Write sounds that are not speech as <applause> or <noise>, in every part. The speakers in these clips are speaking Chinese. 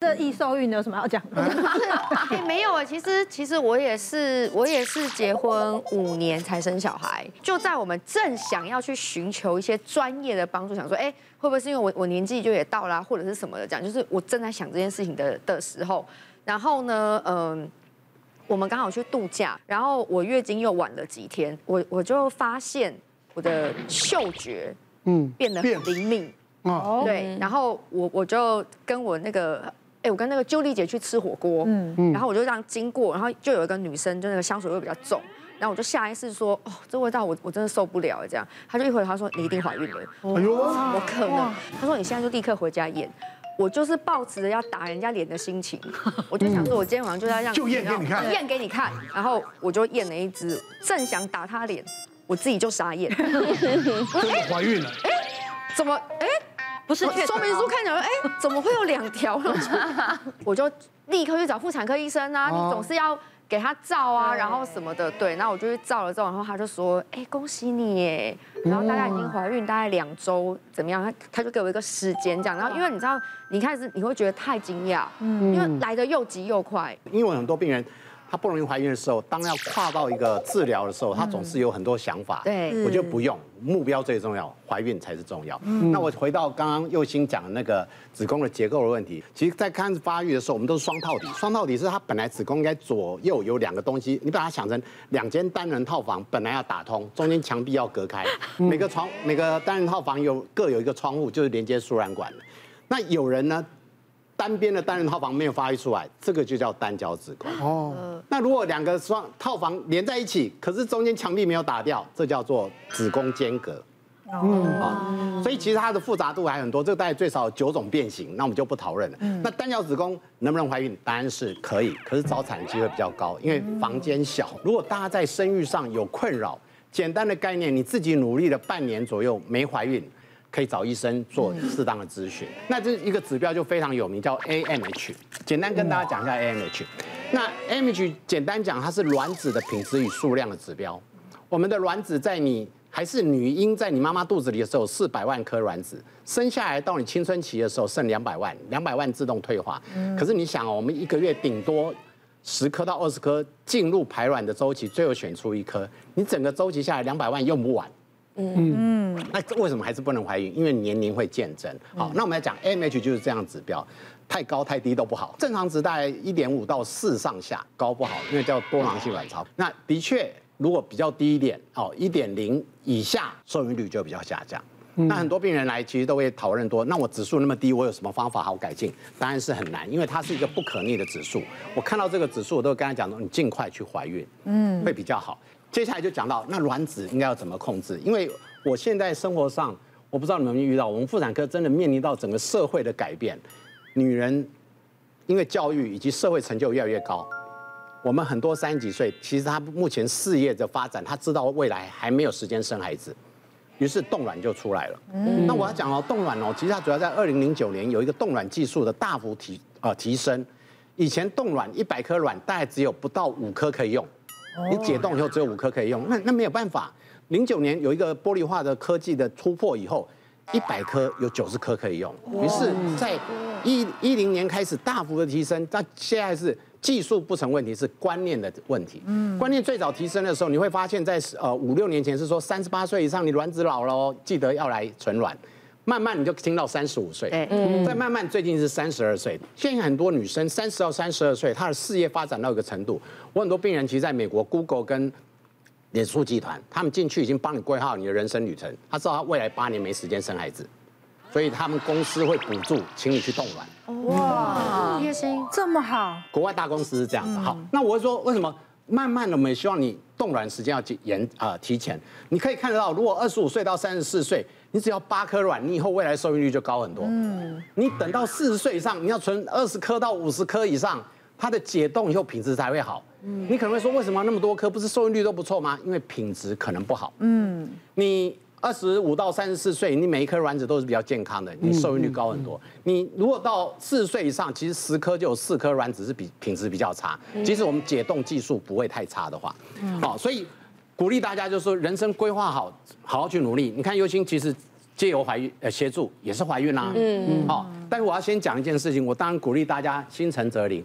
这易受孕有什么要讲的？<laughs> 哎，没有啊，其实其实我也是我也是结婚五年才生小孩，就在我们正想要去寻求一些专业的帮助，想说，哎，会不会是因为我我年纪就也到了，或者是什么的？讲就是我正在想这件事情的的时候，然后呢，嗯，我们刚好去度假，然后我月经又晚了几天，我我就发现我的嗅觉嗯变得很灵敏哦，对，然后我我就跟我那个。哎，我跟那个啾丽姐去吃火锅，嗯。嗯，然后我就这样经过，然后就有一个女生，就那个香水味比较重，然后我就下意识说，哦，这味道我我真的受不了，这样，她就一回头她说你一定怀孕了，哎呦，我可能，她说你现在就立刻回家验，我就是抱持着要打人家脸的心情，我就想说我今天晚上就要让 <laughs> 就验给你看，验给你看，然后我就验了一只，正想打她脸，我自己就傻眼，<laughs> 哎，怀孕了，哎，怎么，哎？不是说明书看起来，哎，怎么会有两条？<laughs> 我就立刻去找妇产科医生啊！你总是要给他照啊，然后什么的，对。然后我就去照了之后，然后他就说，哎，恭喜你耶！然后大概已经怀孕大概两周，怎么样？他他就给我一个时间这样。然后因为你知道，你开始你会觉得太惊讶，嗯，因为来的又急又快。因为很多病人。她不容易怀孕的时候，当要跨到一个治疗的时候，她总是有很多想法。对，我觉得不用，目标最重要，怀孕才是重要。那我回到刚刚右心讲的那个子宫的结构的问题，其实，在开始发育的时候，我们都是双套底。双套底是它本来子宫应该左右有两个东西，你把它想成两间单人套房，本来要打通，中间墙壁要隔开，每个床每个单人套房有各有一个窗户，就是连接输卵管的。那有人呢？单边的单人套房没有发育出来，这个就叫单角子宫。哦，那如果两个双套房连在一起，可是中间墙壁没有打掉，这叫做子宫间隔。嗯啊，所以其实它的复杂度还很多，这个大概最少有九种变形，那我们就不讨论了。那单角子宫能不能怀孕？答案是可以，可是早产机会比较高，因为房间小。如果大家在生育上有困扰，简单的概念，你自己努力了半年左右没怀孕。可以找医生做适当的咨询。那这一个指标就非常有名，叫 AMH。简单跟大家讲一下 AMH。那 AMH 简单讲，它是卵子的品质与数量的指标。我们的卵子在你还是女婴，在你妈妈肚子里的时候，四百万颗卵子，生下来到你青春期的时候剩两百万，两百万自动退化。可是你想哦，我们一个月顶多十颗到二十颗进入排卵的周期，最后选出一颗，你整个周期下来两百万用不完。嗯嗯，那为什么还是不能怀孕？因为年龄会渐增。好，那我们来讲 AMH 就是这样指标，太高太低都不好，正常值大概一点五到四上下，高不好，因为叫多囊性卵巢。那的确，如果比较低一点，哦，一点零以下，受孕率就比较下降。那很多病人来其实都会讨论多，那我指数那么低，我有什么方法好改进？当然是很难，因为它是一个不可逆的指数。我看到这个指数，我都跟他讲说，你尽快去怀孕，嗯，会比较好。接下来就讲到那卵子应该要怎么控制？因为我现在生活上，我不知道你们有没有遇到，我们妇产科真的面临到整个社会的改变。女人因为教育以及社会成就越来越高，我们很多三十几岁，其实她目前事业的发展，她知道未来还没有时间生孩子，于是冻卵就出来了。那我要讲哦，冻卵哦，其实它主要在二零零九年有一个冻卵技术的大幅提呃提升，以前冻卵一百颗卵大概只有不到五颗可以用。你解冻以后只有五颗可以用，那那没有办法。零九年有一个玻璃化的科技的突破以后，一百颗有九十颗可以用。于是，在一一零年开始大幅的提升，但现在是技术不成问题，是观念的问题。嗯，观念最早提升的时候，你会发现在呃五六年前是说三十八岁以上你卵子老了哦，记得要来存卵。慢慢你就听到三十五岁，嗯，再慢慢最近是三十二岁。现在很多女生三十到三十二岁，她的事业发展到一个程度。我很多病人其实在美国，Google 跟脸书集团，他们进去已经帮你规划你的人生旅程。他知道他未来八年没时间生孩子，所以他们公司会补助，请你去冻卵。哇，贴心这么好。国外大公司是这样子。好，那我会说为什么？慢慢的，我们也希望你冻卵时间要延啊提前。你可以看得到，如果二十五岁到三十四岁。你只要八颗卵，你以后未来受孕率就高很多。嗯，你等到四十岁以上，你要存二十颗到五十颗以上，它的解冻以后品质才会好。嗯，你可能会说，为什么那么多颗？不是受孕率都不错吗？因为品质可能不好。嗯，你二十五到三十四岁，你每一颗卵子都是比较健康的，你受孕率高很多。你如果到四十岁以上，其实十颗就有四颗卵子是比品质比较差。即使我们解冻技术不会太差的话，好，所以。鼓励大家就是说，人生规划好，好好去努力。你看宥忻其实借由怀孕呃协助也是怀孕啦、啊。嗯嗯。好，但是我要先讲一件事情，我当然鼓励大家心诚则灵。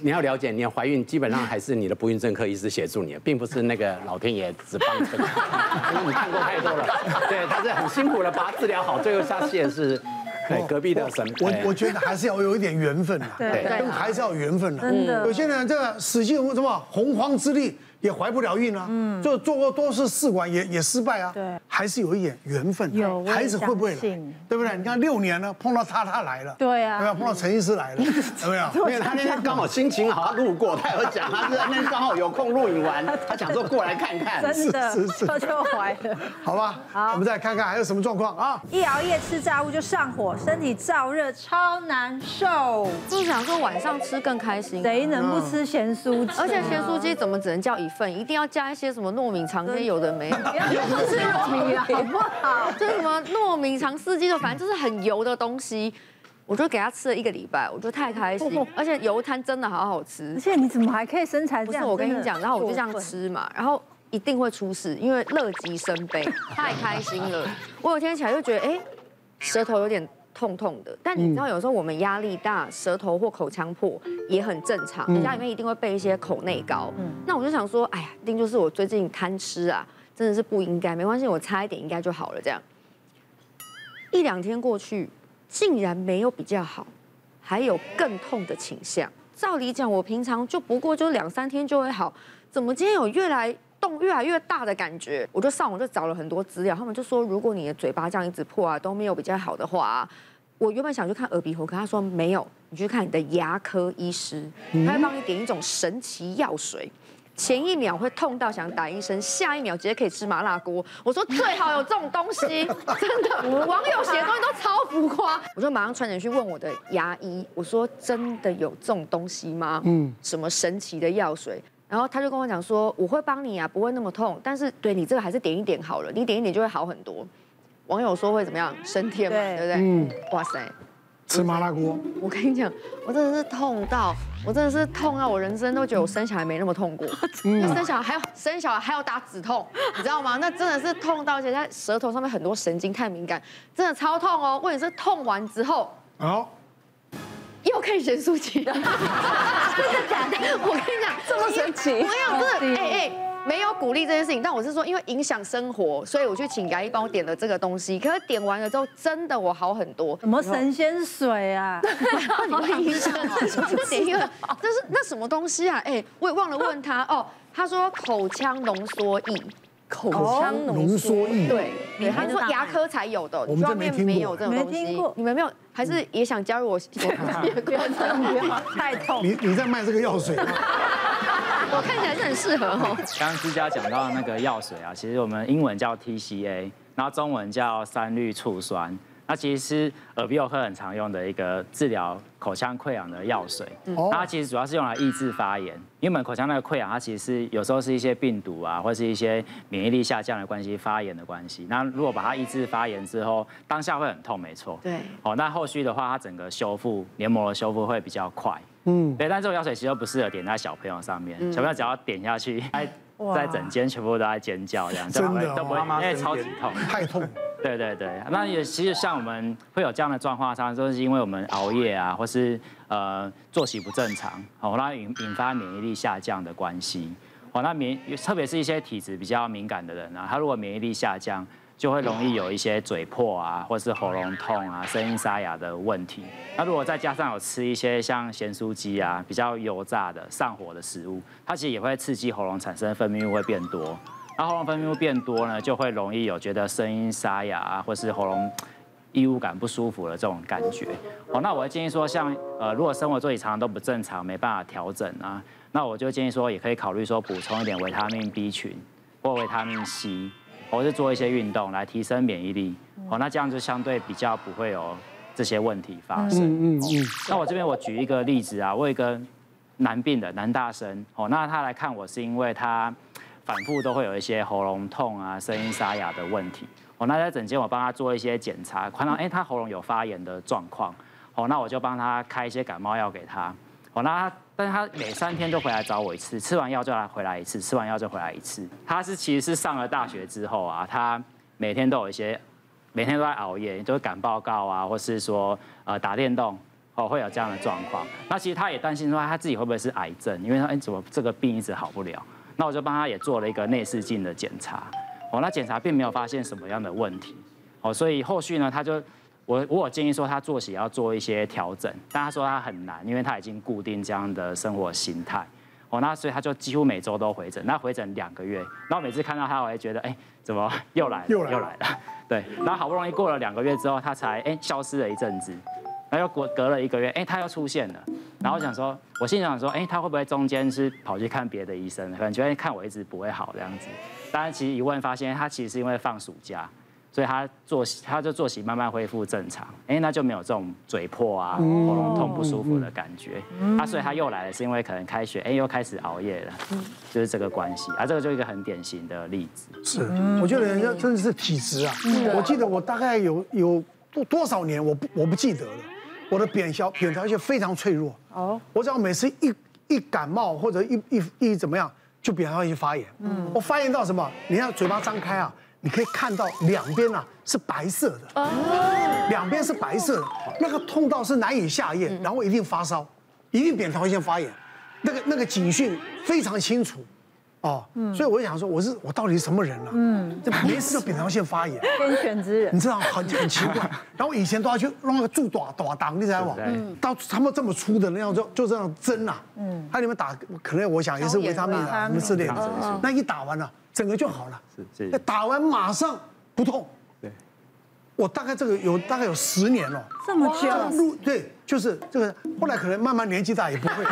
你要了解，你的怀孕基本上还是你的不孕症科医师协助你的，并不是那个老天爷只帮你这个，<laughs> 因为你看过太多了。对，他是很辛苦的把它治疗好，最后下线是，<laughs> 对隔壁的神。我我觉得还是要有一点缘分呐，对，跟还是要有缘分呐。真的，有些人这个使尽什么洪荒之力。也怀不了孕啊，嗯，就做过多次试管也也失败啊，对，还是有一点缘分，有孩子会不会来，对不对？你看六年了，碰到他他来了，对啊，有没有？碰到陈医师来了？<laughs> 有没有？因为他那天刚好心情好，他路过，他有讲，他是那天刚好有空录影完，<laughs> 他讲说过来看看，真的，是是，他就怀了，<laughs> 好吧，好，我们再看看还有什么状况啊？一熬夜吃炸物就上火，身体燥热超难受，就是想说晚上吃更开心，谁能不吃咸酥鸡？而且咸酥鸡怎么只能叫一份，一定要加。一些什么糯米肠，这些有的没有，不要吃糯米好不好？<laughs> 就是什么糯米肠、四季豆，反正就是很油的东西。我就给他吃了一个礼拜，我觉得太开心，而且油摊真的好好吃。而且你怎么还可以身材这样？不是我跟你讲，然后我就这样吃嘛，然后一定会出事，因为乐极生悲，太开心了。我有天起来就觉得，哎，舌头有点。痛痛的，但你知道有时候我们压力大，舌头或口腔破也很正常。家里面一定会备一些口内膏。那我就想说，哎呀，一定就是我最近贪吃啊，真的是不应该。没关系，我擦一点应该就好了。这样一两天过去，竟然没有比较好，还有更痛的倾向。照理讲，我平常就不过就两三天就会好，怎么今天有越来动越来越大的感觉？我就上网就找了很多资料，他们就说，如果你的嘴巴这样一直破啊，都没有比较好的话啊。我原本想去看耳鼻喉科，他说没有，你去看你的牙科医师，他会帮你点一种神奇药水，前一秒会痛到想打医生，下一秒直接可以吃麻辣锅。我说最好有这种东西，真的，网友写的东西都超浮夸。我就马上传简去问我的牙医，我说真的有这种东西吗？嗯，什么神奇的药水？然后他就跟我讲说，我会帮你啊，不会那么痛，但是对你这个还是点一点好了，你点一点就会好很多。网友说会怎么样？升天嘛，对不对？嗯。哇塞，吃麻辣锅。我跟你讲，我真的是痛到，我真的是痛到，我人生都觉得我生小孩没那么痛过。嗯。生小孩还要生小孩还要打止痛，你知道吗？那真的是痛到，而且在舌头上面很多神经太敏感，真的超痛哦。问题是痛完之后，好，又可以咸酥鸡了。真的假的？我跟你讲，这么神奇。我有真的，哎哎。没有鼓励这件事情，但我是说，因为影响生活，所以我去请牙医帮我点了这个东西。可是点完了之后，真的我好很多。什么神仙水啊？<laughs> 你问医生，点一个，这是那什么东西啊？哎，我也忘了问他哦。他说口腔浓缩液，口腔浓缩液，对，对，他说牙科才有的，我们这边没有这种东西。你们没有，还是也想加入我？<laughs> 太痛。你你在卖这个药水吗？<laughs> 我看起来是很适合哦。<laughs> 刚刚居家讲到的那个药水啊，其实我们英文叫 TCA，然后中文叫三氯醋酸。那其实是耳鼻喉科很常用的一个治疗口腔溃疡的药水。那它其实主要是用来抑制发炎，因为我们口腔那个溃疡，它其实是有时候是一些病毒啊，或是一些免疫力下降的关系、发炎的关系。那如果把它抑制发炎之后，当下会很痛，没错。对。哦，那后续的话，它整个修复黏膜的修复会比较快。嗯，对，但这种药水其实不适合点在小朋友上面，小朋友只要点下去，在在整间全部都在尖叫这样，真的，都不会，因为超级痛，太痛。对对对，那也其实像我们会有这样的状况，上都是因为我们熬夜啊，或是呃作息不正常，好，那引引发免疫力下降的关系，哦，那免特别是一些体质比较敏感的人啊，他如果免疫力下降。就会容易有一些嘴破啊，或是喉咙痛啊、声音沙哑的问题。那如果再加上有吃一些像咸酥鸡啊、比较油炸的、上火的食物，它其实也会刺激喉咙产生分泌物会变多。那喉咙分泌物变多呢，就会容易有觉得声音沙哑啊，或是喉咙异物感不舒服的这种感觉。哦，那我会建议说，像呃，如果生活作息常常都不正常，没办法调整啊，那我就建议说，也可以考虑说补充一点维他命 B 群或维他命 C。或是做一些运动来提升免疫力，哦，那这样就相对比较不会有这些问题发生。嗯嗯嗯。那我这边我举一个例子啊，我有一个男病的男大生，哦，那他来看我是因为他反复都会有一些喉咙痛啊、声音沙哑的问题，哦，那在诊间我帮他做一些检查，看到哎他喉咙有发炎的状况，哦，那我就帮他开一些感冒药给他，哦，那他。但是他每三天都回来找我一次，吃完药就来回来一次，吃完药就回来一次。他是其实是上了大学之后啊，他每天都有一些每天都在熬夜，就是赶报告啊，或是说呃打电动，哦会有这样的状况。那其实他也担心说他自己会不会是癌症，因为他哎怎么这个病一直好不了。那我就帮他也做了一个内视镜的检查，哦那检查并没有发现什么样的问题，哦所以后续呢他就我我有建议说他作息要做一些调整，但他说他很难，因为他已经固定这样的生活形态。哦，那所以他就几乎每周都回诊，那回诊两个月，然后每次看到他，我还觉得，哎，怎么又来了？又来了，又来了。对，然后好不容易过了两个月之后，他才哎消失了一阵子，然后又隔隔了一个月，哎，他又出现了。然后我想说，我心想说，哎，他会不会中间是跑去看别的医生，可能觉得看我一直不会好这样子。但是其实一问发现，他其实是因为放暑假。所以他作息，他就作息慢慢恢复正常，哎，那就没有这种嘴破啊、喉咙痛不舒服的感觉。啊，所以他又来了，是因为可能开学，哎，又开始熬夜了，就是这个关系。啊，这个就一个很典型的例子。是，我觉得人家真的是体质啊。我记得我大概有有多多少年，我不我不记得了。我的扁小扁桃腺非常脆弱。哦。我只要每次一一感冒或者一一一怎么样，就扁桃腺发炎。嗯。我发炎到什么？你看嘴巴张开啊。你可以看到两边啊是白色的，两边是白色的，那个痛到是难以下咽，然后一定发烧，一定扁桃腺发炎，那个那个警讯非常清楚，哦，所以我想说我是我到底是什么人啊？嗯，这没事就扁桃腺发炎，天选之人，你知道很很奇怪，<laughs> 然后以前都要去弄那个注打打挡，你知道吗？到他们这么粗的那样就就这样针啊，嗯，它里面打可能我想也是维他命啊什么之类的，那一打完了。整个就好了，是是。打完马上不痛，对。我大概这个有大概有十年了，这么久。对，就是这个。后来可能慢慢年纪大也不会。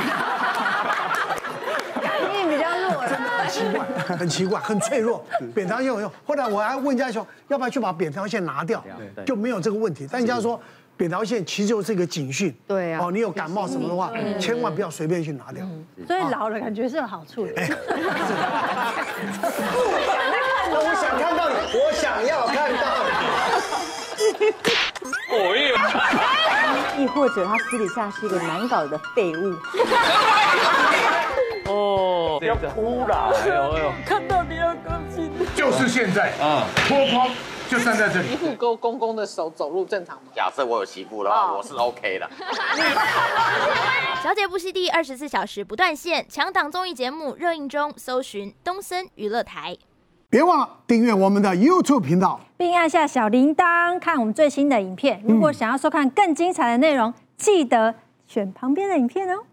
反应比较弱，真的很奇怪，<laughs> 很奇怪，很脆弱。<laughs> 扁桃腺有用。后来我还问人家说，要不要去把扁桃腺拿掉，就没有这个问题。但人家说。扁桃腺其实就是一个警讯，对啊，哦，你有感冒什么的话，千万不要随便去拿掉。所以老了感觉是有好处的。<laughs> 我想看到你，我想要看到你。哦咦，亦或者他私底下是一个难搞的废物。哦，要哭了，哎呦哎呦，看到你要高兴。就是现在啊，脱光。就站在这里，媳妇勾公公的手走路正常吗？假设我有媳妇的话，我是 OK 的。小姐不息地二十四小时不断线，强档综艺节目热映中，搜寻东森娱乐台。别忘了订阅我们的 YouTube 频道，并按下小铃铛看我们最新的影片。如果想要收看更精彩的内容，记得选旁边的影片哦。